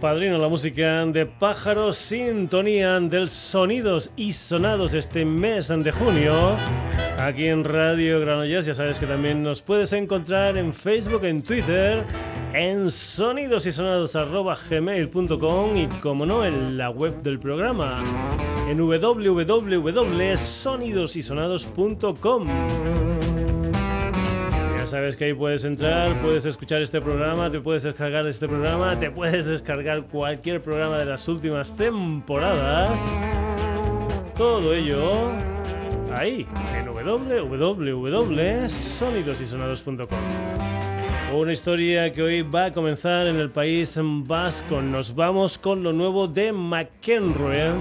padrino, la música de Pájaros, sintonía del sonidos y sonados este mes de junio. Aquí en Radio Granollers, ya sabes que también nos puedes encontrar en Facebook, en Twitter, en sonidosysonados.gmail.com y como no, en la web del programa, en www.sonidosysonados.com sabes que ahí puedes entrar, puedes escuchar este programa, te puedes descargar este programa, te puedes descargar cualquier programa de las últimas temporadas. Todo ello ahí, en www.sonidosysonados.com. Una historia que hoy va a comenzar en el país vasco. Nos vamos con lo nuevo de McEnroe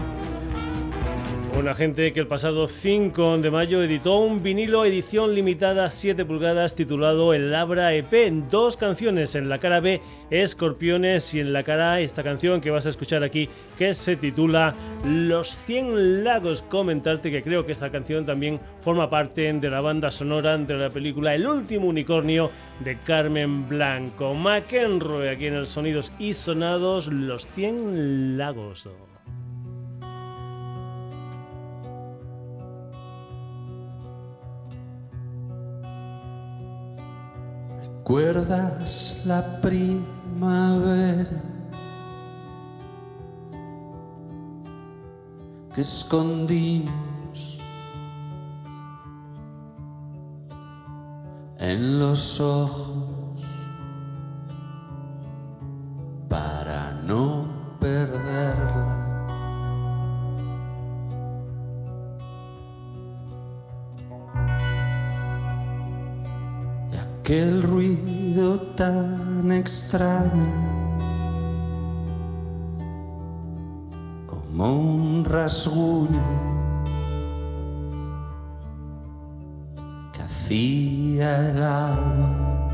una gente que el pasado 5 de mayo editó un vinilo edición limitada 7 pulgadas titulado El Labra EP. Dos canciones en la cara B, Escorpiones, y en la cara A esta canción que vas a escuchar aquí que se titula Los 100 Lagos. Comentarte que creo que esta canción también forma parte de la banda sonora de la película El Último Unicornio de Carmen Blanco. McEnroe aquí en el Sonidos y Sonados Los 100 Lagos. ¿Recuerdas la primavera que escondimos en los ojos para no perderla? Aquel ruido tan extraño como un rasguño que hacía el agua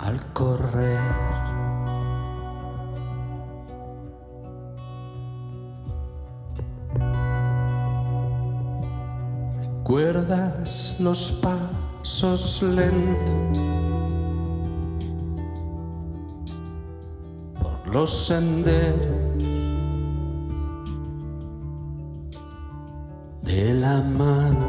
al correr. ¿Recuerdas los pasos lentos por los senderos de la mano?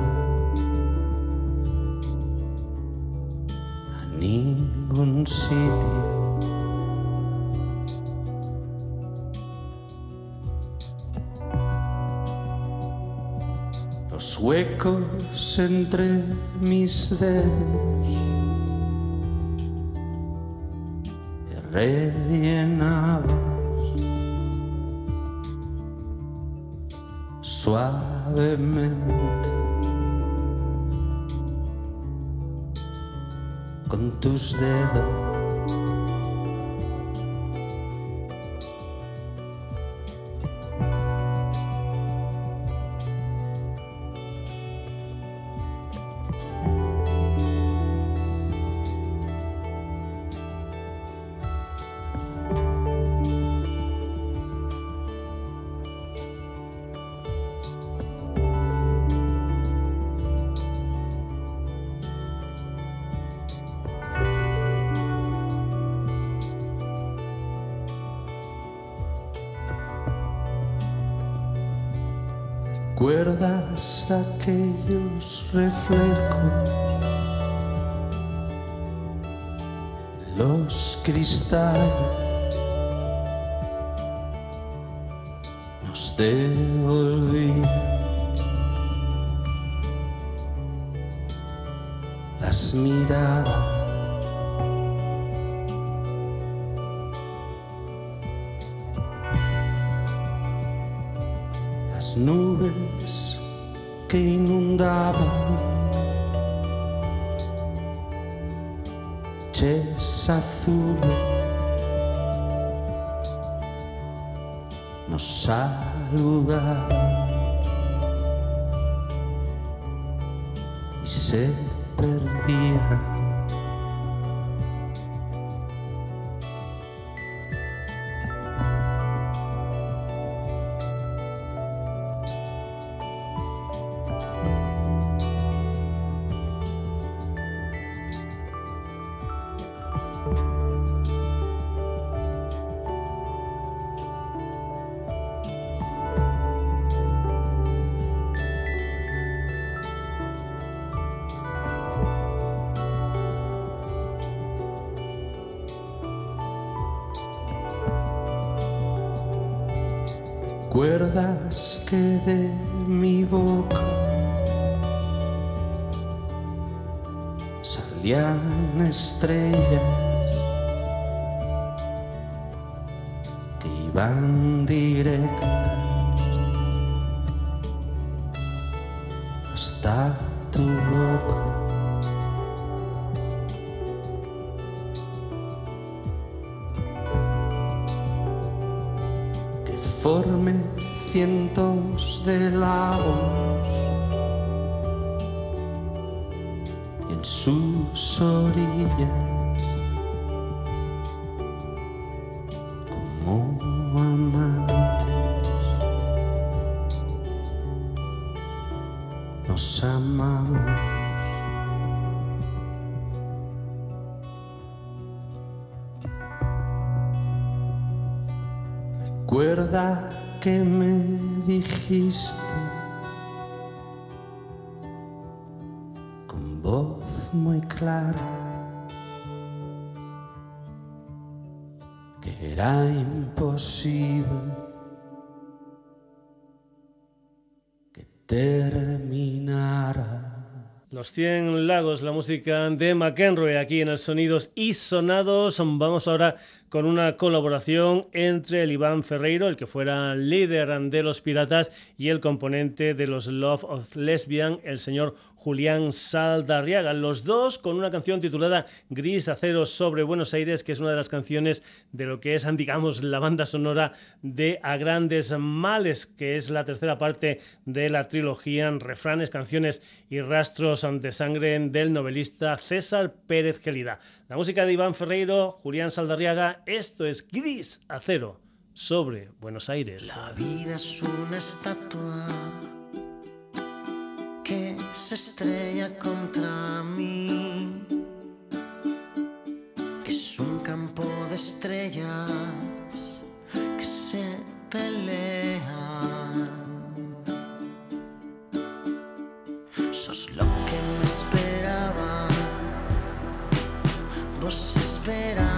sveš Red Los cristales nos devolvían las miradas. nubes que inundaban azules nos saludaban y se perdían. Nos amamos. Recuerda que me dijiste con voz muy clara que era imposible que Los 100 lagos, la música de McEnroe aquí en el Sonidos y Sonados. Vamos ahora con una colaboración entre el Iván Ferreiro, el que fuera líder de los Piratas, y el componente de los Love of Lesbian, el señor Julián Saldarriaga. Los dos con una canción titulada Gris Acero sobre Buenos Aires, que es una de las canciones de lo que es, digamos, la banda sonora de A Grandes Males, que es la tercera parte de la trilogía Refranes, Canciones y Rastros de Sangre del novelista César Pérez Gelida. La música de Iván Ferreiro, Julián Saldarriaga, esto es Gris Acero sobre Buenos Aires. La vida es una estatua que se estrella contra mí. Es un campo de estrellas que se pelean. Sos lo Vos esperabas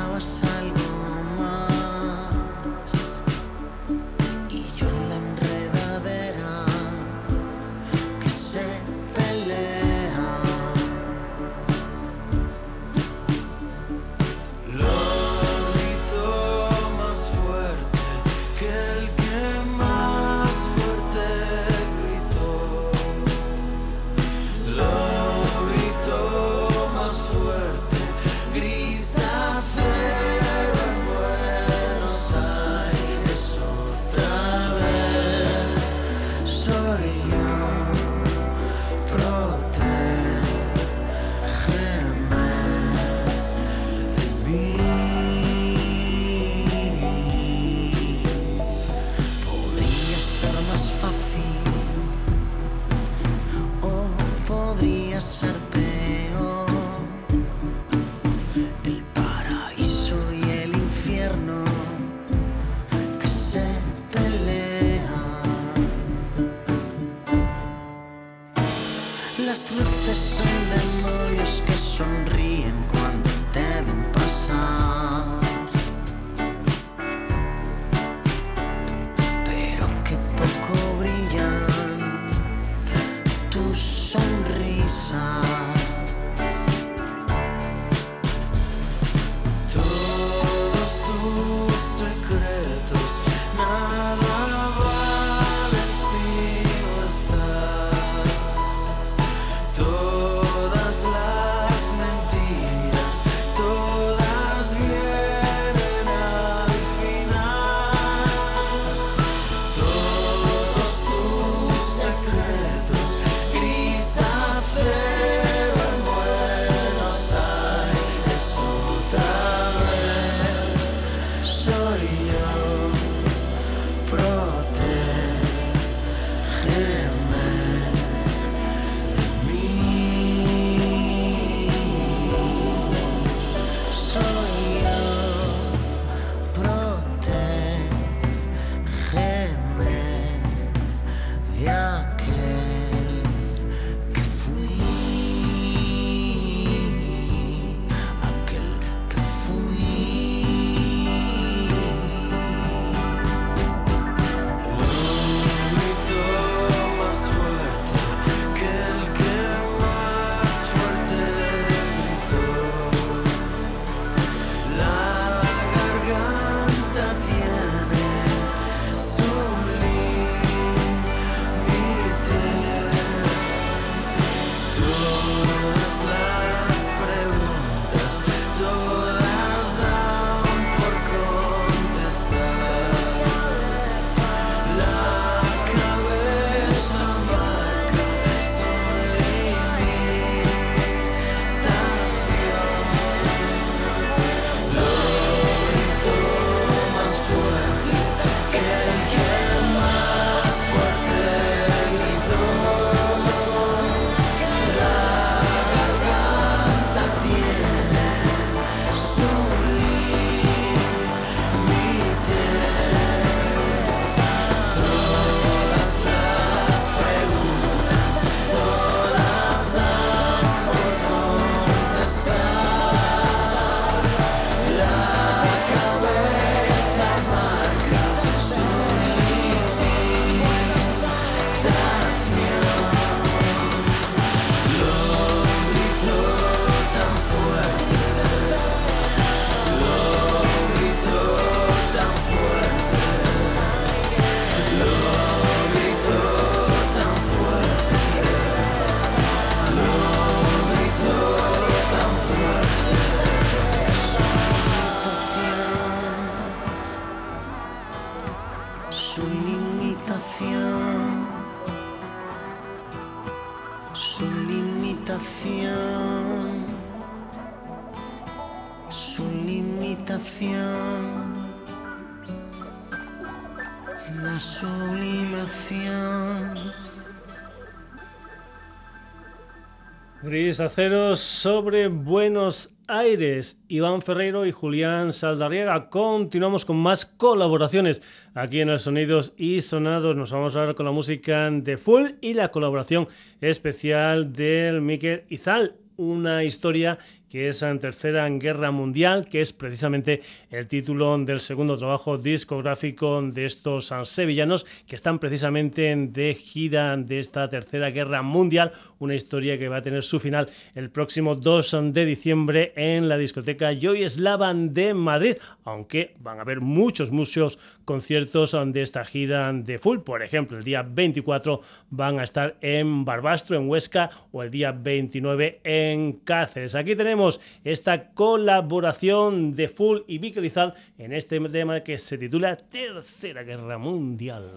Gris Aceros sobre Buenos Aires. Iván Ferreiro y Julián Saldarriaga. Continuamos con más colaboraciones aquí en el Sonidos y Sonados. Nos vamos a hablar con la música de Full y la colaboración especial del Miquel Izal. Una historia que es en Tercera Guerra Mundial, que es precisamente el título del segundo trabajo discográfico de estos sevillanos que están precisamente de gira de esta Tercera Guerra Mundial, una historia que va a tener su final el próximo 2 de diciembre en la discoteca Joy Slavan de Madrid, aunque van a haber muchos, muchos conciertos de esta gira de full. Por ejemplo, el día 24 van a estar en Barbastro, en Huesca, o el día 29 en Cáceres. Aquí tenemos esta colaboración de Full y Vicalizal en este tema que se titula Tercera Guerra Mundial.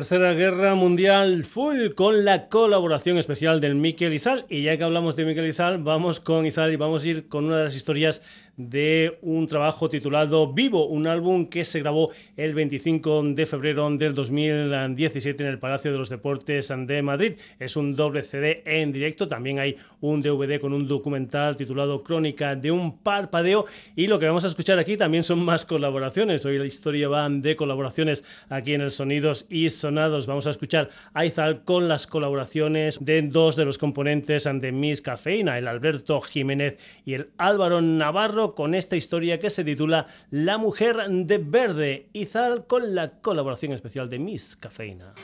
Tercera Guerra Mundial full con la colaboración especial del Miquel Izal. Y ya que hablamos de Miquel Izal, vamos con Izal y vamos a ir con una de las historias de un trabajo titulado Vivo, un álbum que se grabó el 25 de febrero del 2017 en el Palacio de los Deportes de Madrid. Es un doble CD en directo, también hay un DVD con un documental titulado Crónica de un parpadeo y lo que vamos a escuchar aquí también son más colaboraciones. Hoy la historia va de colaboraciones aquí en el Sonidos y Sonados. Vamos a escuchar a Izal con las colaboraciones de dos de los componentes de Miss Cafeína, el Alberto Jiménez y el Álvaro Navarro con esta historia que se titula La mujer de verde, Izal con la colaboración especial de Miss Cafeína.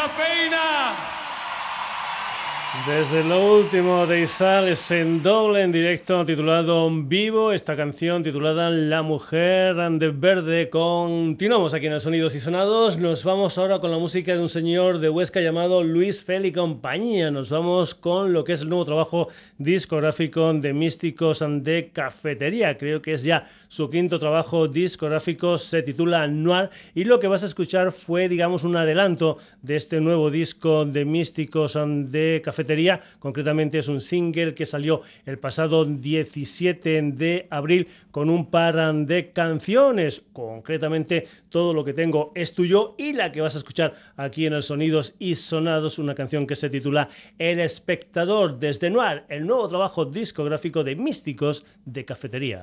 Cafeína. Desde lo último de Izal es en doble en directo titulado Vivo, esta canción titulada La Mujer de Verde. Continuamos aquí en el Sonidos y Sonados. Nos vamos ahora con la música de un señor de Huesca llamado Luis Feli Compañía. Nos vamos con lo que es el nuevo trabajo discográfico de Místicos de Cafetería. Creo que es ya su quinto trabajo discográfico, se titula Noir y lo que vas a escuchar fue, digamos, un adelanto de este nuevo disco de Místicos de Cafetería Concretamente es un single que salió el pasado 17 de abril con un par de canciones. Concretamente todo lo que tengo es tuyo y la que vas a escuchar aquí en el Sonidos y Sonados, una canción que se titula El espectador desde Noir, el nuevo trabajo discográfico de Místicos de Cafetería.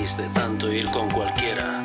de tanto ir con cualquiera.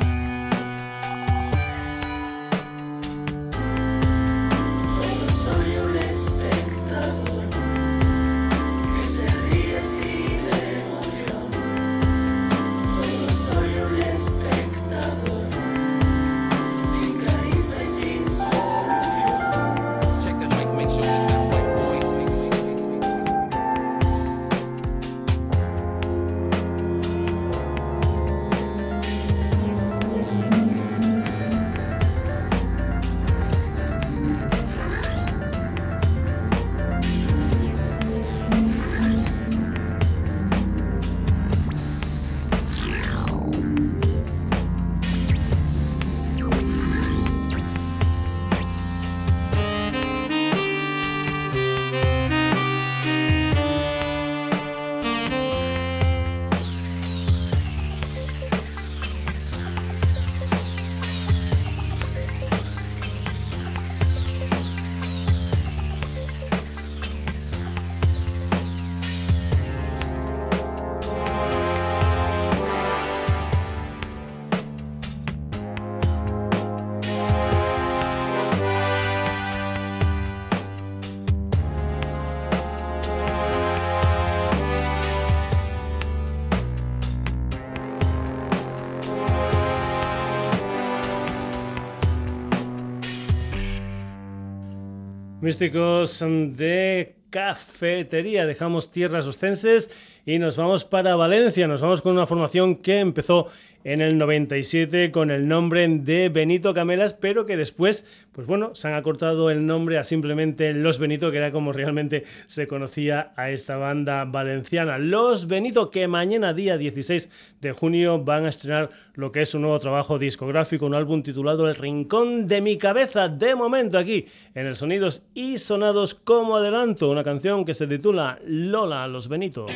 Místicos de cafetería. Dejamos tierras ostenses y nos vamos para Valencia. Nos vamos con una formación que empezó en el 97 con el nombre de Benito Camelas, pero que después, pues bueno, se han acortado el nombre a simplemente Los Benito, que era como realmente se conocía a esta banda valenciana. Los Benito, que mañana, día 16 de junio, van a estrenar lo que es un nuevo trabajo discográfico, un álbum titulado El Rincón de mi Cabeza, de momento aquí en el Sonidos y Sonados como adelanto, una canción que se titula Lola, Los Benito.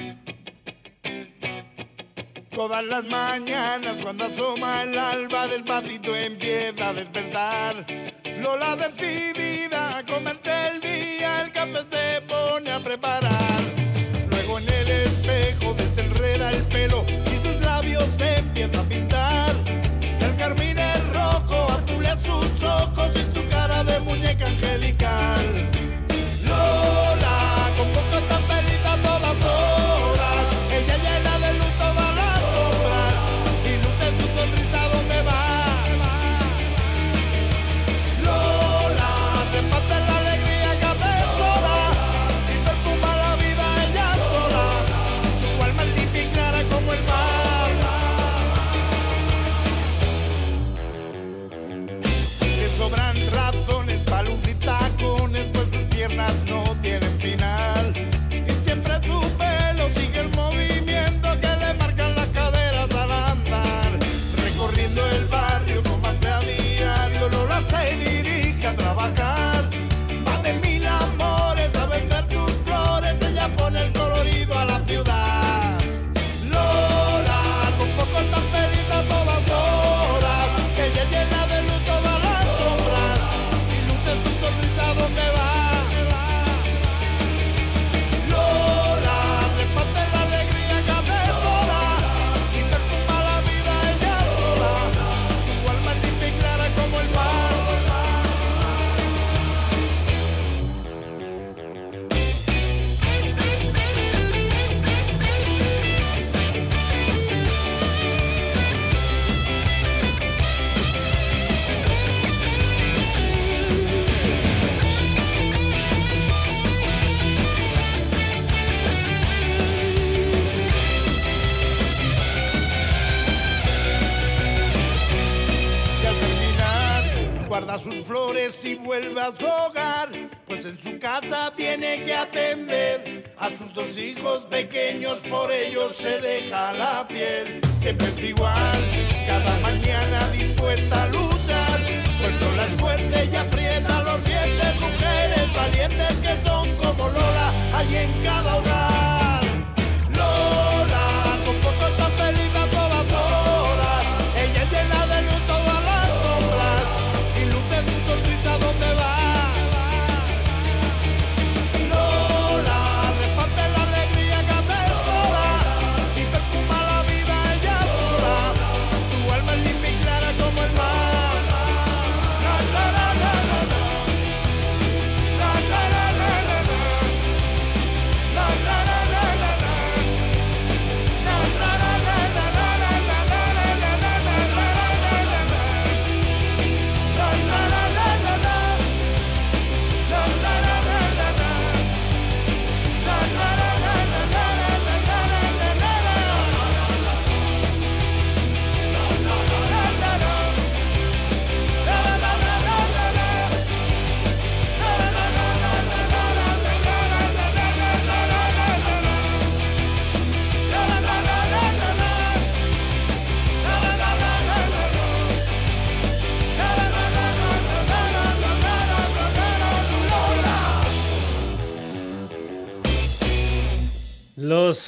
Todas las mañanas cuando asoma el alba despacito empieza a despertar. Lola decidida a comerse el día, el café se pone a preparar. Luego en el espejo desenreda el pelo y sus labios se empieza a pintar. El carmín es rojo, azul es sus ojos y su cara de muñeca angelical.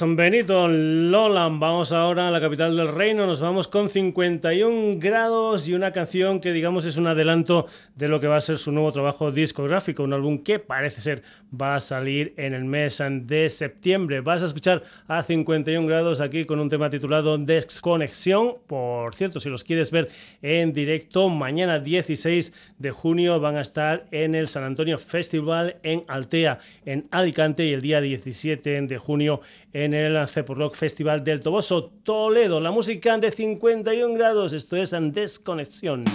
Benito Lolan. Vamos ahora a la capital del reino. Nos vamos con 51 grados y una canción que, digamos, es un adelanto de lo que va a ser su nuevo trabajo discográfico. Un álbum que parece ser va a salir en el mes de septiembre. Vas a escuchar a 51 grados aquí con un tema titulado Desconexión. Por cierto, si los quieres ver en directo, mañana 16 de junio van a estar en el San Antonio Festival en Altea, en Alicante, y el día 17 de junio en el Rock Festival del Toboso, Toledo. La música de 51 grados, esto es en Desconexión.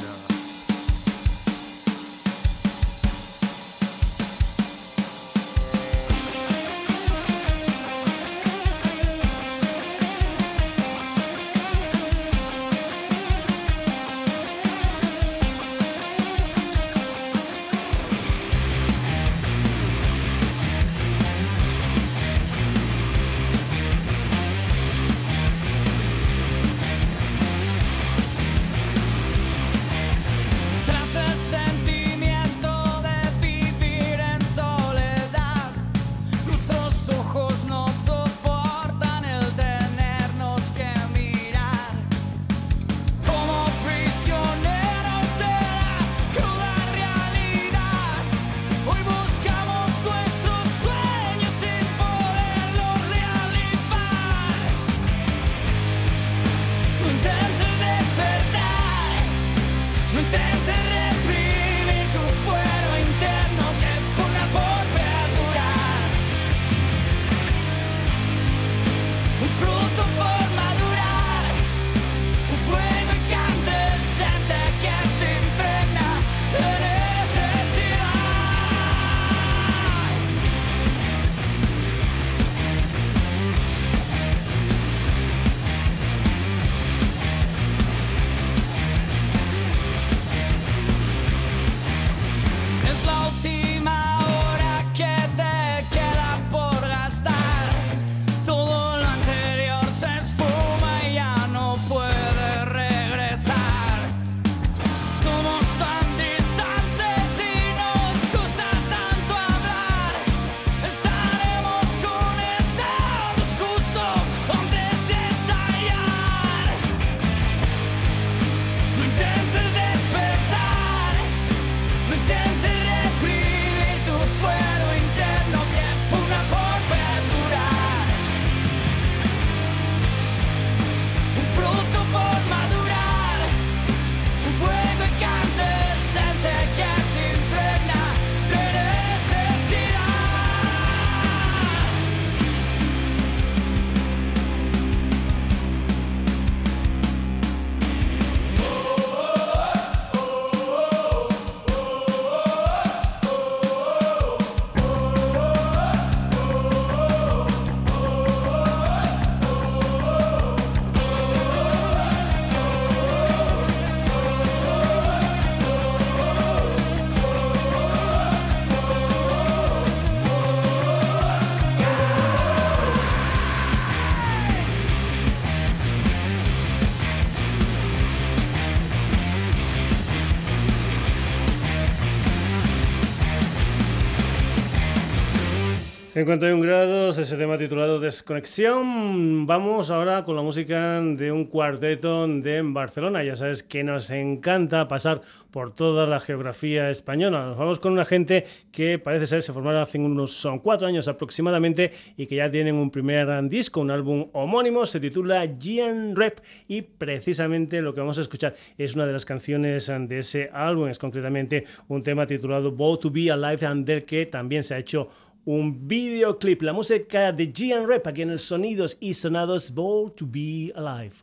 51 grados, ese tema titulado Desconexión. Vamos ahora con la música de un cuarteto de Barcelona. Ya sabes que nos encanta pasar por toda la geografía española. Nos vamos con una gente que parece ser se formaron hace unos cuatro años aproximadamente y que ya tienen un primer disco, un álbum homónimo, se titula Gian Rep y precisamente lo que vamos a escuchar es una de las canciones de ese álbum, es concretamente un tema titulado Bow to Be Alive and del que también se ha hecho un videoclip, la música de Gian Rep aquí en el Sonidos y Sonados Born to Be Alive.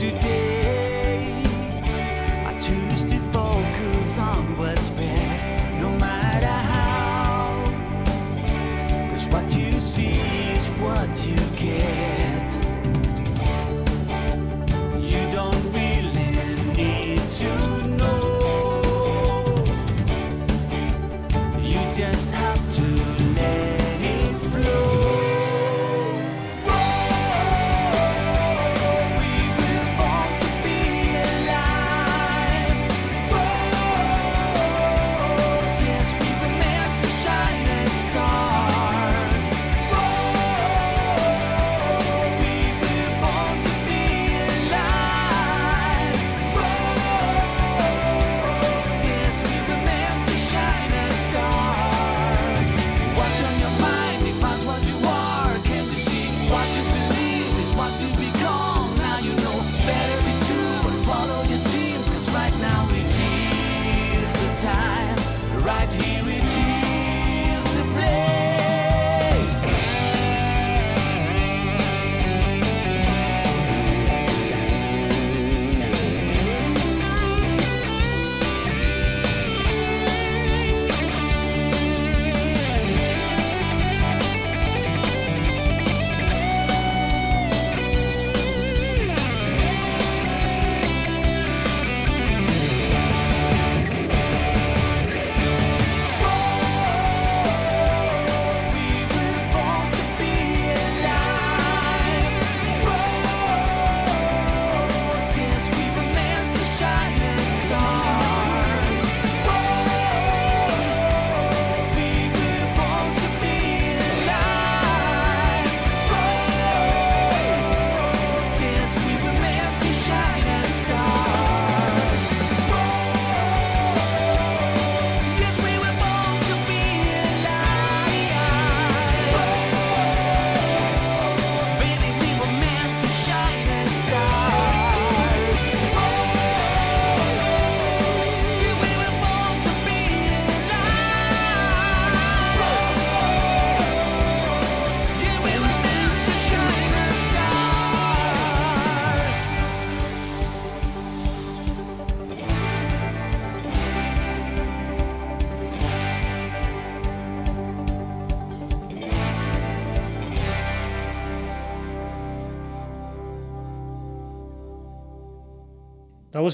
today.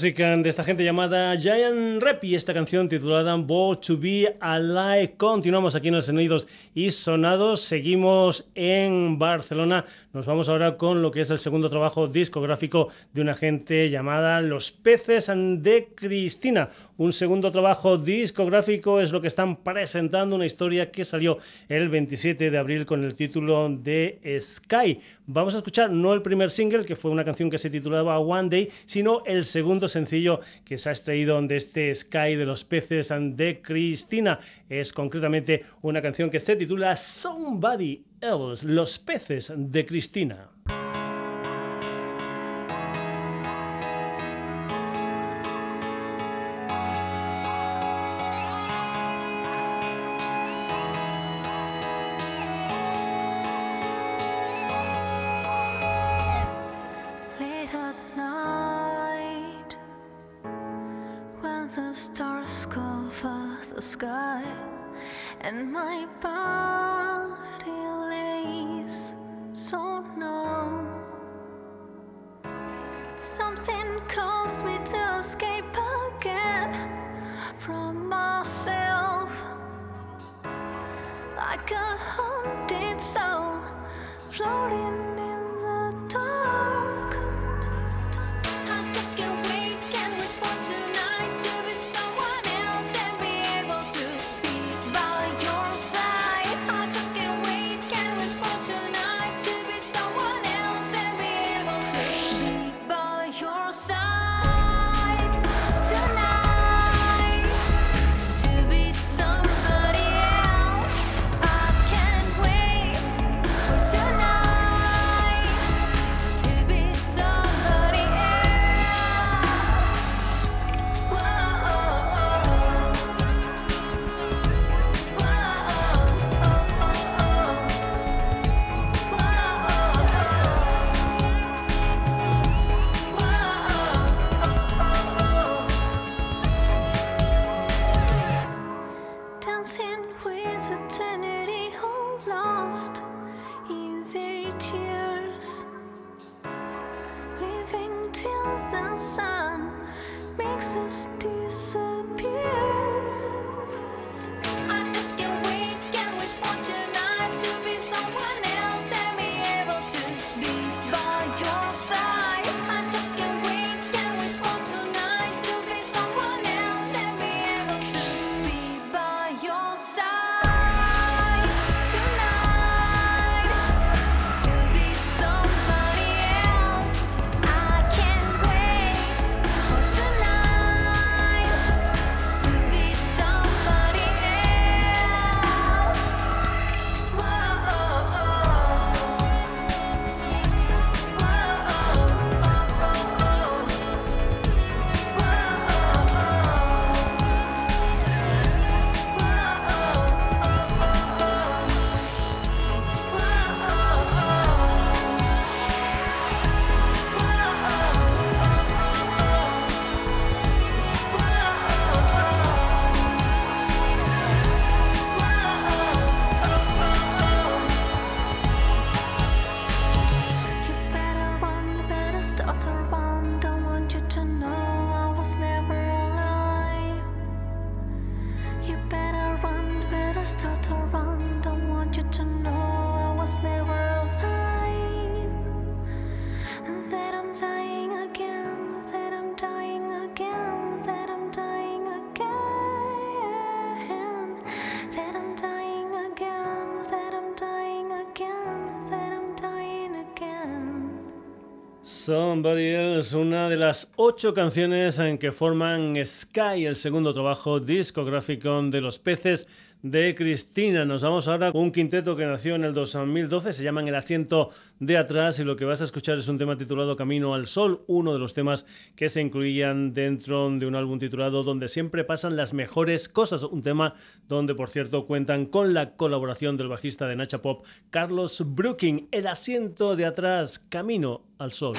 De esta gente llamada Giant Rap y esta canción titulada Born to Be Alive. Continuamos aquí en los sonidos y sonados. Seguimos en Barcelona. Nos vamos ahora con lo que es el segundo trabajo discográfico de una gente llamada Los Peces de Cristina. Un segundo trabajo discográfico es lo que están presentando, una historia que salió el 27 de abril con el título de Sky. Vamos a escuchar no el primer single, que fue una canción que se titulaba One Day, sino el segundo sencillo que se ha extraído de este Sky de los peces de Cristina. Es concretamente una canción que se titula Somebody Else, Los peces de Cristina. my body. Somebody Else, una de las ocho canciones en que forman Sky, el segundo trabajo discográfico de los peces de Cristina. Nos vamos ahora con un quinteto que nació en el 2012, se llaman El asiento de atrás y lo que vas a escuchar es un tema titulado Camino al Sol, uno de los temas que se incluían dentro de un álbum titulado Donde siempre pasan las mejores cosas, un tema donde por cierto cuentan con la colaboración del bajista de Nacha Pop, Carlos Brooking. El asiento de atrás, Camino al Sol.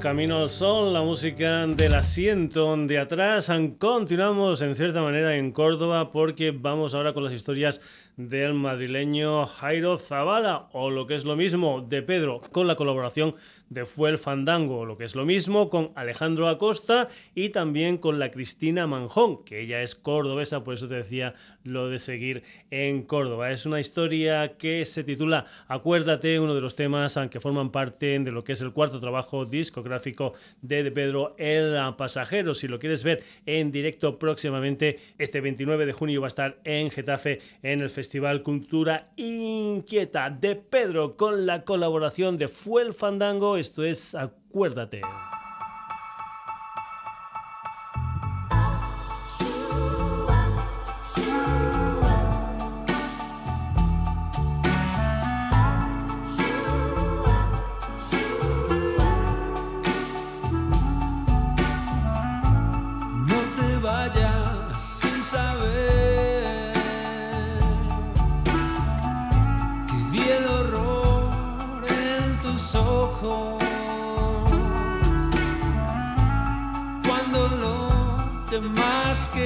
Camino al Sol, la música del asiento de atrás. Continuamos en cierta manera en Córdoba porque vamos ahora con las historias del madrileño Jairo Zavala, o lo que es lo mismo, de Pedro, con la colaboración de Fuel Fandango, lo que es lo mismo con Alejandro Acosta y también con la Cristina Manjón, que ella es cordobesa, por eso te decía lo de seguir en Córdoba. Es una historia que se titula Acuérdate, uno de los temas que forman parte de lo que es el cuarto trabajo discográfico de, de Pedro El Pasajero. Si lo quieres ver en directo próximamente, este 29 de junio va a estar en Getafe en el Festival Cultura Inquieta de Pedro con la colaboración de Fuel Fandango. Esto es Acuérdate. the mask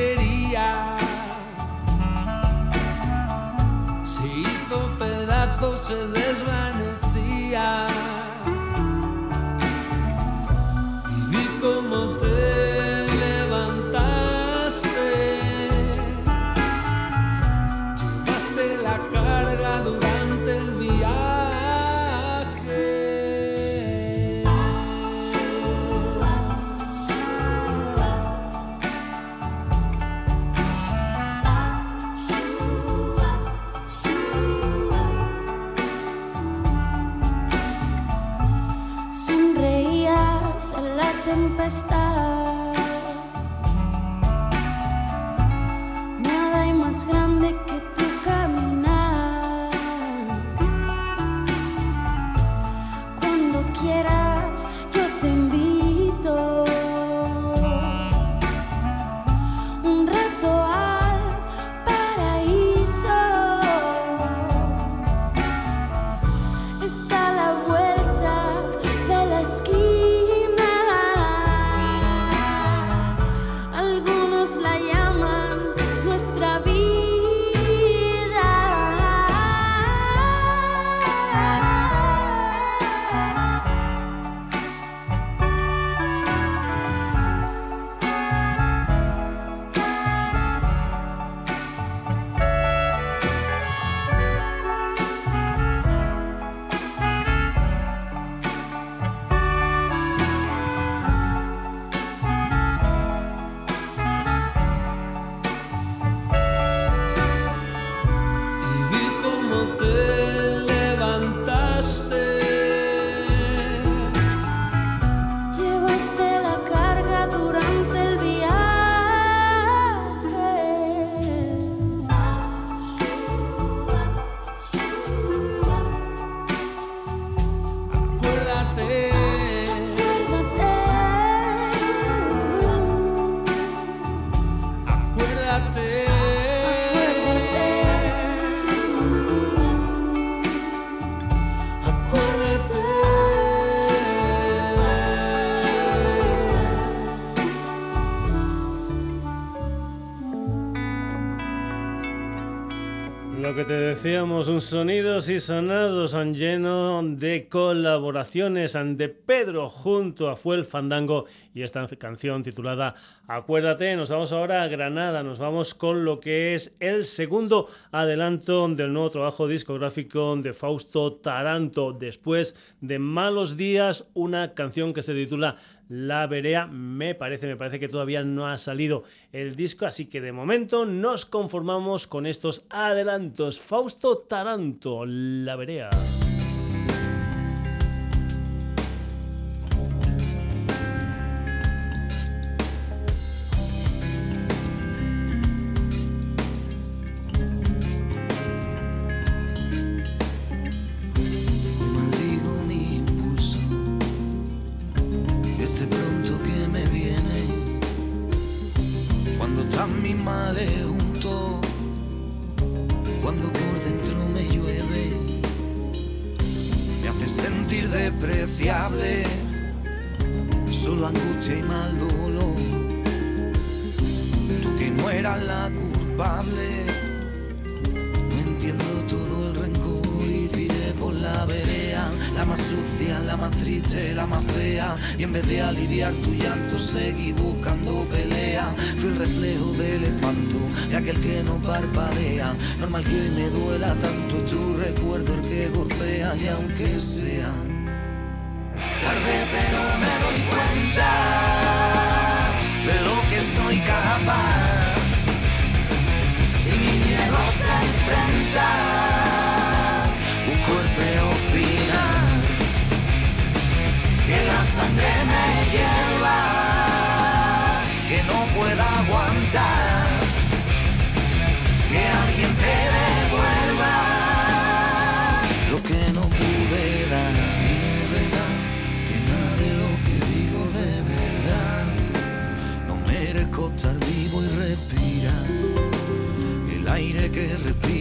the decíamos, un sonidos y sonados han lleno de colaboraciones de Pedro junto a Fuel Fandango y esta canción titulada Acuérdate. Nos vamos ahora a Granada, nos vamos con lo que es el segundo adelanto del nuevo trabajo discográfico de Fausto Taranto. Después de Malos Días, una canción que se titula La Verea. Me parece, me parece que todavía no ha salido el disco, así que de momento nos conformamos con estos adelantos. Fausto Taranto, La Verea.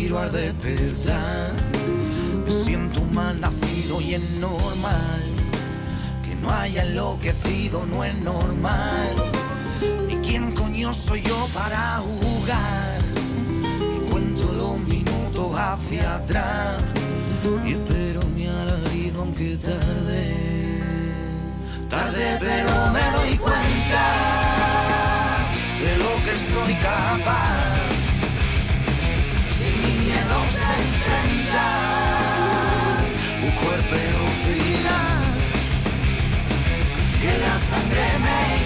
Despertar. Me siento mal nacido y es normal que no haya enloquecido, no es normal. Ni quién coño soy yo para jugar. Y cuento los minutos hacia atrás y espero mi alarido aunque tarde. Tarde pero me doy cuenta de lo que soy capaz. Sangre me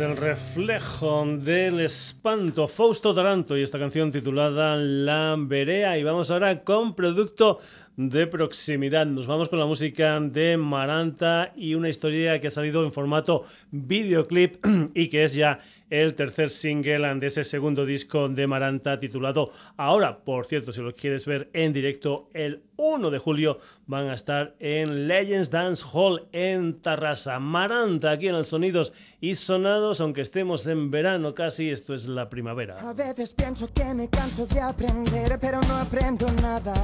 Desde el reflejo del espanto, Fausto Taranto y esta canción titulada La Berea. Y vamos ahora con producto de proximidad. Nos vamos con la música de Maranta y una historia que ha salido en formato videoclip y que es ya el tercer single de ese segundo disco de Maranta titulado Ahora. Por cierto, si lo quieres ver en directo, el 1 de julio van a estar en Legends Dance Hall en Tarrasa. Maranta aquí en el Sonidos y Sonados, aunque estemos en verano casi, esto es la primavera. A veces pienso que me canso de aprender, pero no aprendo nada.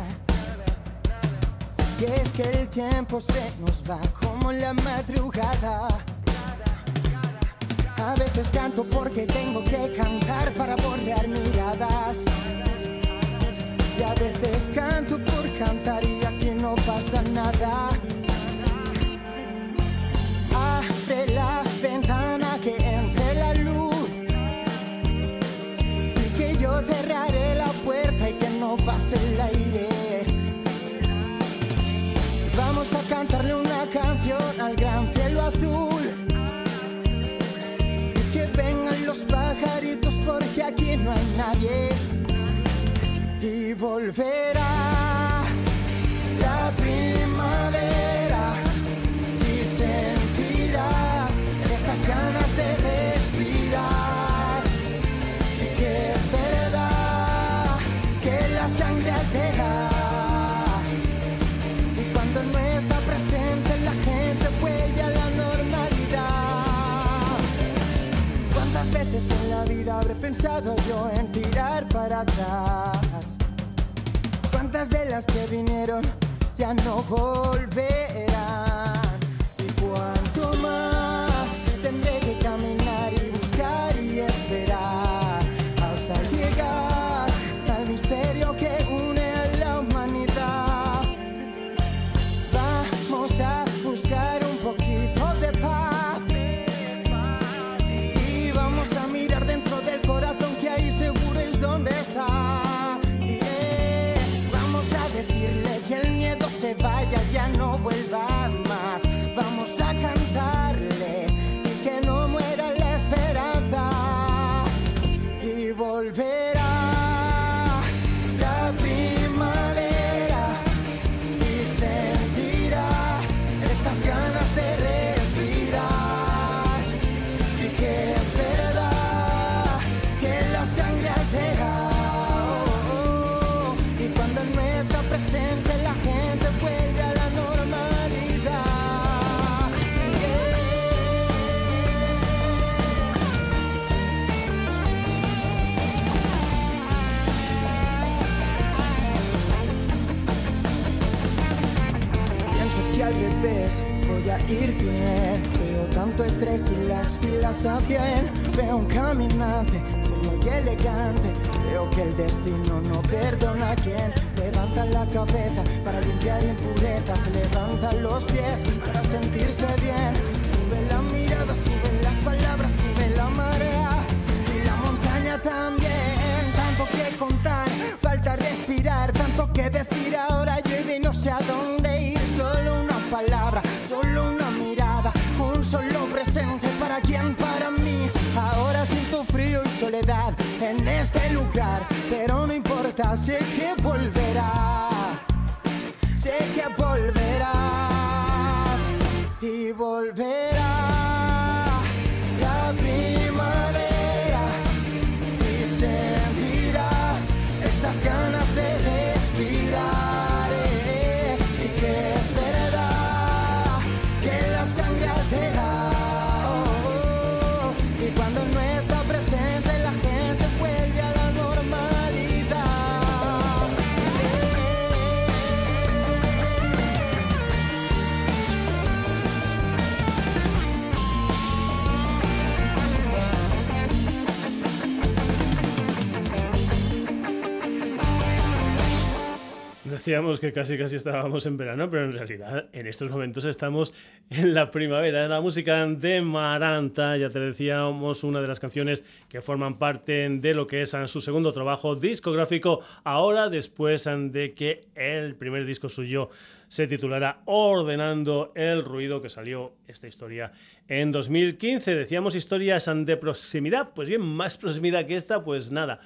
Y es que el tiempo se nos va como la madrugada. A veces canto porque tengo que cantar para borrar miradas. Y a veces canto por cantar y aquí no pasa nada. Abre la ventana que entre la luz. Y que yo cerraré la puerta y que no pase el aire. Vamos a cantarle una canción al gran no hay nadie. Y volverá habré pensado yo en tirar para atrás? ¿Cuántas de las que vinieron ya no volverán? A bien. Veo un caminante serio y elegante. Veo que el destino no perdona a quien levanta la cabeza para limpiar impurezas. Levanta los pies para sentirse bien. Sube la mirada, suben las palabras, sube la marea y la montaña también. Tanto que contar, falta respirar, tanto que decir ahora llueve y no sé a dónde sé que volverá, sé que volverá y volverá Decíamos que casi casi estábamos en verano, pero en realidad en estos momentos estamos en la primavera. La música de Maranta, ya te decíamos, una de las canciones que forman parte de lo que es su segundo trabajo discográfico, ahora después de que el primer disco suyo se titulara Ordenando el Ruido, que salió esta historia en 2015. Decíamos historias de proximidad, pues bien, más proximidad que esta, pues nada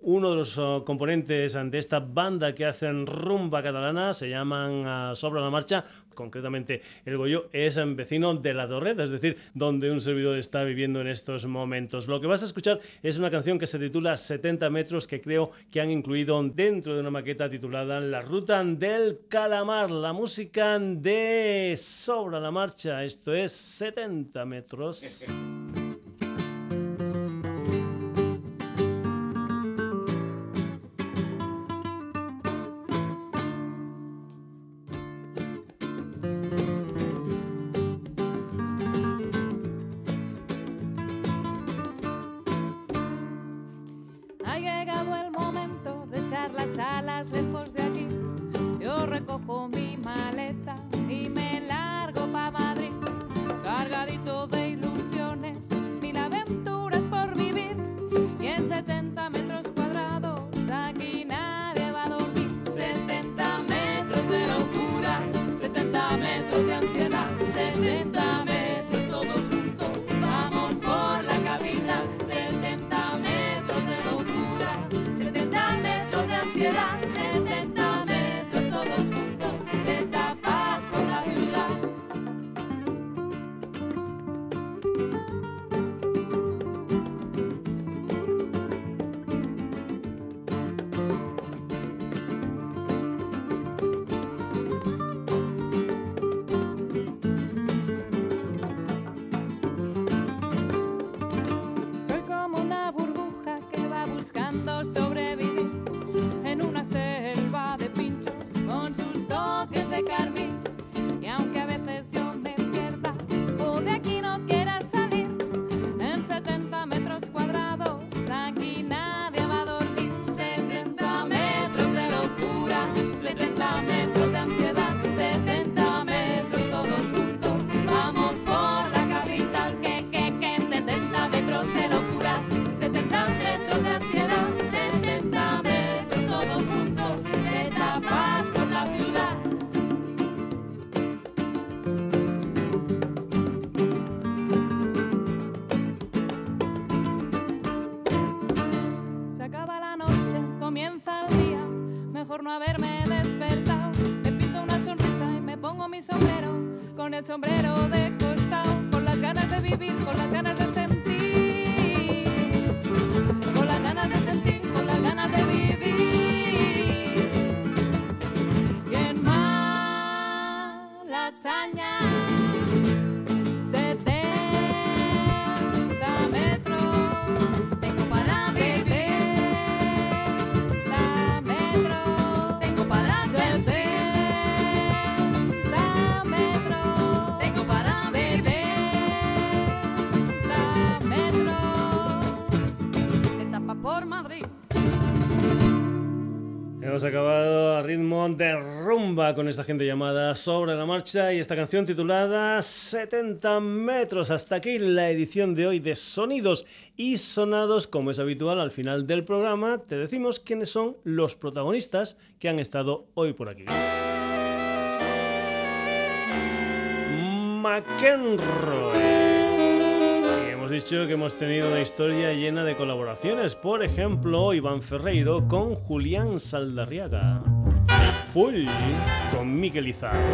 uno de los uh, componentes de esta banda que hacen rumba catalana se llaman uh, Sobra la Marcha, concretamente el Goyo es um, vecino de la Dorreda, es decir, donde un servidor está viviendo en estos momentos. Lo que vas a escuchar es una canción que se titula 70 metros que creo que han incluido dentro de una maqueta titulada La Ruta del Calamar, la música de Sobra la Marcha, esto es 70 metros. de rumba con esta gente llamada Sobre la Marcha y esta canción titulada 70 metros. Hasta aquí la edición de hoy de Sonidos y Sonados. Como es habitual, al final del programa te decimos quiénes son los protagonistas que han estado hoy por aquí. McEnroe. Hemos dicho que hemos tenido una historia llena de colaboraciones. Por ejemplo, Iván Ferreiro con Julián Saldarriaga. Full con Miquel Izal.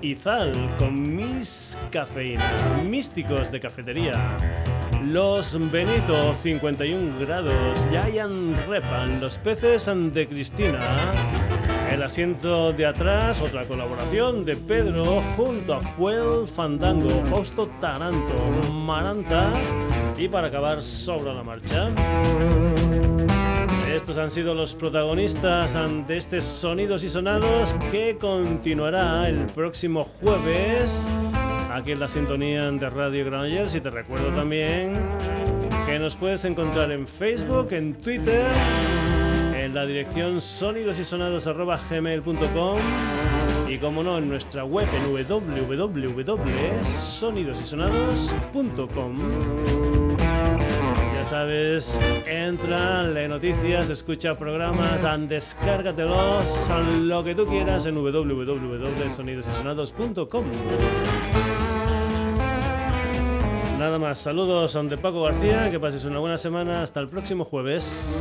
Izal con Miss Cafeína. Místicos de cafetería. Los Benito 51 grados. Giant Repan. Los peces de Cristina. El asiento de atrás, otra colaboración de Pedro junto a Fuel Fandango, Fausto Taranto, Maranta y para acabar sobra la marcha. Estos han sido los protagonistas de este Sonidos y Sonados que continuará el próximo jueves aquí en la sintonía de Radio Granollers y te recuerdo también que nos puedes encontrar en Facebook, en Twitter, en la dirección sonidosysonados.gmail.com y como no en nuestra web en www.sonidosysonados.com ya sabes, entra, lee noticias, escucha programas, descárgatelos, lo que tú quieras en www.sonidosysonados.com. Nada más, saludos de Paco García, que pases una buena semana, hasta el próximo jueves.